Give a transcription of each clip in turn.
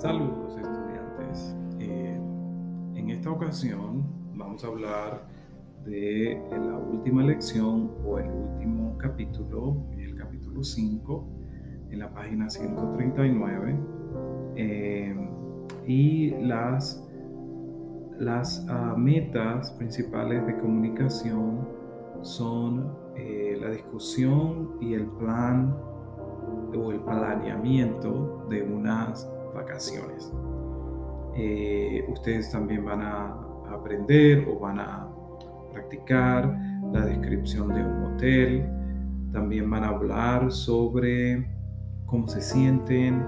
Saludos estudiantes. Eh, en esta ocasión vamos a hablar de la última lección o el último capítulo, el capítulo 5, en la página 139. Eh, y las, las uh, metas principales de comunicación son eh, la discusión y el plan o el planeamiento de unas vacaciones. Eh, ustedes también van a aprender o van a practicar la descripción de un hotel. También van a hablar sobre cómo se sienten.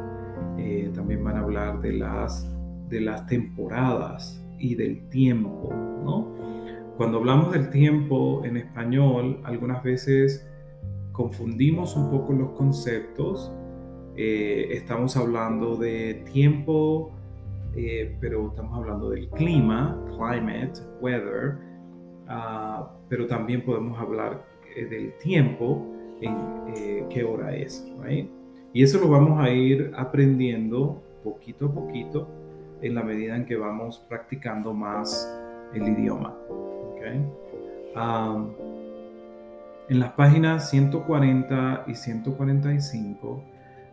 Eh, también van a hablar de las, de las temporadas y del tiempo. Cuando hablamos del tiempo en español, algunas veces confundimos un poco los conceptos eh, estamos hablando de tiempo, eh, pero estamos hablando del clima, climate, weather, uh, pero también podemos hablar eh, del tiempo, en qué hora es, right? Y eso lo vamos a ir aprendiendo poquito a poquito en la medida en que vamos practicando más el idioma. Okay? Um, en las páginas 140 y 145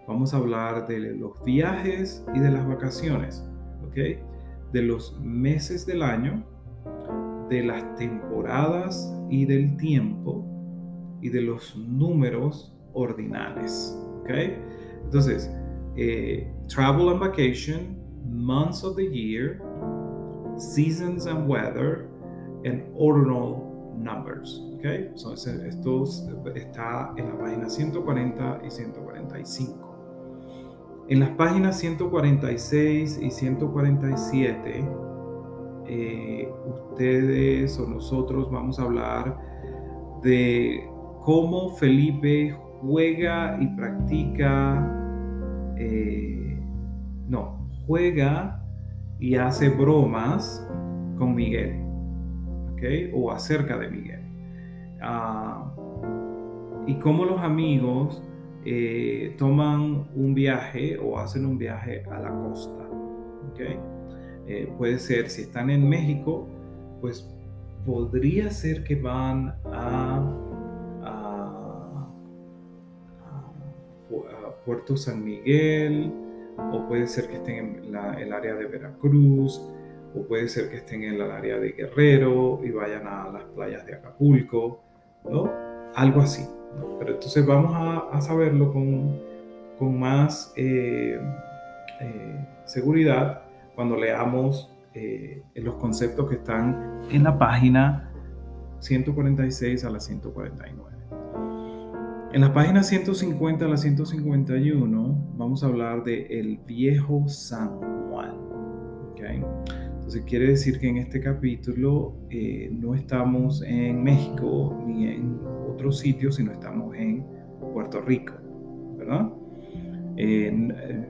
vamos a hablar de los viajes y de las vacaciones, ¿ok? De los meses del año, de las temporadas y del tiempo y de los números ordinales, ¿ok? Entonces, eh, travel and vacation, months of the year, seasons and weather, and ordinal numbers. ¿ok? esto está en la página 140 y 145. En las páginas 146 y 147, eh, ustedes o nosotros vamos a hablar de cómo Felipe juega y practica, eh, no, juega y hace bromas con Miguel, ¿ok? O acerca de Miguel. Ah, y cómo los amigos eh, toman un viaje o hacen un viaje a la costa. Eh, puede ser, si están en México, pues podría ser que van a, Puerto San Miguel, o puede ser que estén en el área de Veracruz, o puede ser que estén en el área de Guerrero y vayan a las playas de Acapulco, ¿no? Algo así. Pero entonces vamos a, saberlo con, con más eh, eh, seguridad cuando leamos eh, los conceptos que están en la página 146 a la 149. En la página 150 a la 151 vamos a hablar de el viejo San Juan. Entonces quiere decir que en este capítulo no estamos en México ni en otro sitio, sino estamos en Puerto Rico, ¿verdad? Eh,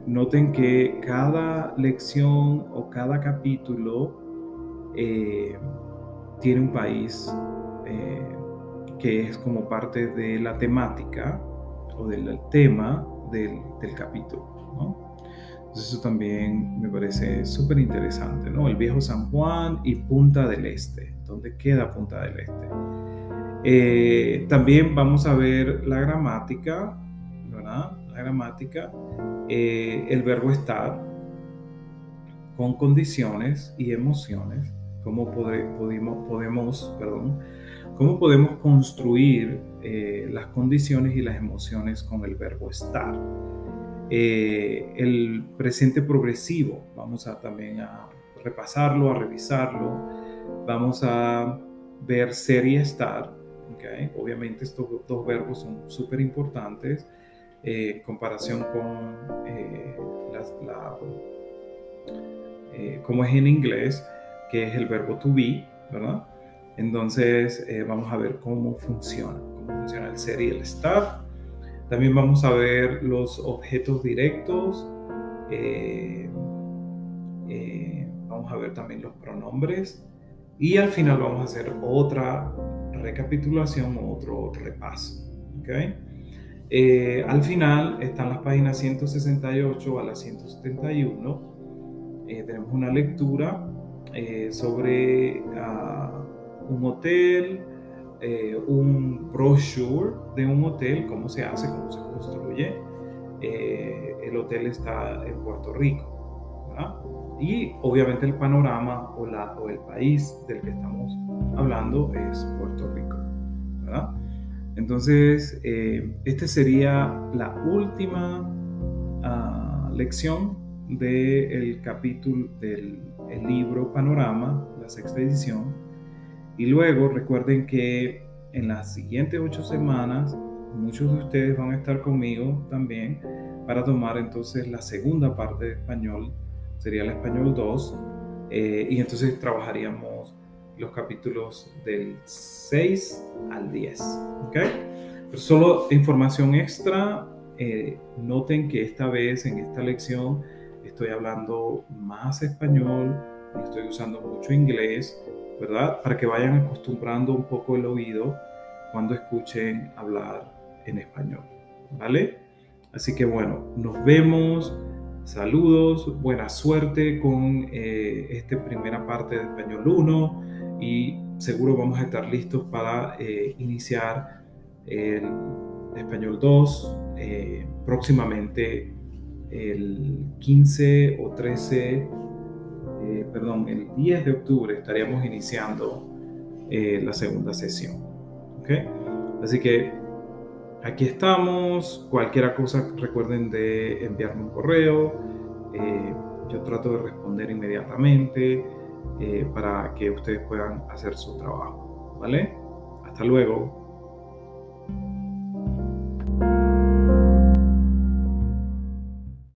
noten que cada lección o cada capítulo eh, tiene un país eh, que es como parte de la temática o del tema del, del capítulo, ¿no? Entonces eso también me parece súper interesante, ¿no? El viejo San Juan y Punta del Este. ¿Dónde queda Punta del Este? Eh, también vamos a ver la gramática. La gramática, eh, el verbo estar con condiciones y emociones, cómo podemos, perdón, cómo podemos construir eh, las condiciones y las emociones con el verbo estar. el presente progresivo, vamos a también a repasarlo, a revisarlo, vamos a ver ser y estar, Obviamente estos dos verbos son súper importantes eh, en comparación con eh, la, eh, como es en inglés, que es el verbo to be, ¿verdad? Entonces vamos a ver cómo funciona, cómo funciona el ser y el estar. También vamos a ver los objetos directos. vamos a ver también los pronombres. Y al final vamos a hacer otra recapitulación o otro repaso. Eh, al final están las páginas 168 a las 171 tenemos una lectura sobre ah, un hotel, un brochure de un hotel, cómo se hace, cómo se construye. el hotel está en Puerto Rico. ¿Verdad? Y obviamente el panorama o, la, o el país del que estamos hablando es Puerto Rico. ¿verdad? Entonces, eh, esta sería la última uh, lección del capítulo del libro Panorama, la sexta edición. Y luego recuerden que en las siguientes ocho semanas muchos de ustedes van a estar conmigo también para tomar entonces la segunda parte de español sería el español 2, eh, y entonces trabajaríamos los capítulos del 6 al 10. ¿okay? Pero solo información extra, eh, noten que esta vez en esta lección estoy hablando más español, estoy usando mucho inglés, ¿verdad? Para que vayan acostumbrando un poco el oído cuando escuchen hablar en español, ¿vale? Así que bueno, nos vemos Saludos, buena suerte con eh, esta primera parte de Español 1 y seguro vamos a estar listos para eh, iniciar el Español 2 eh, próximamente el 15 o 13, perdón, el 10 de octubre estaríamos iniciando la segunda sesión. ¿okay? Así que Aquí estamos. Cualquier cosa recuerden de enviarme un correo. Eh, yo trato de responder inmediatamente eh, para que ustedes puedan hacer su trabajo. ¿Vale? Hasta luego.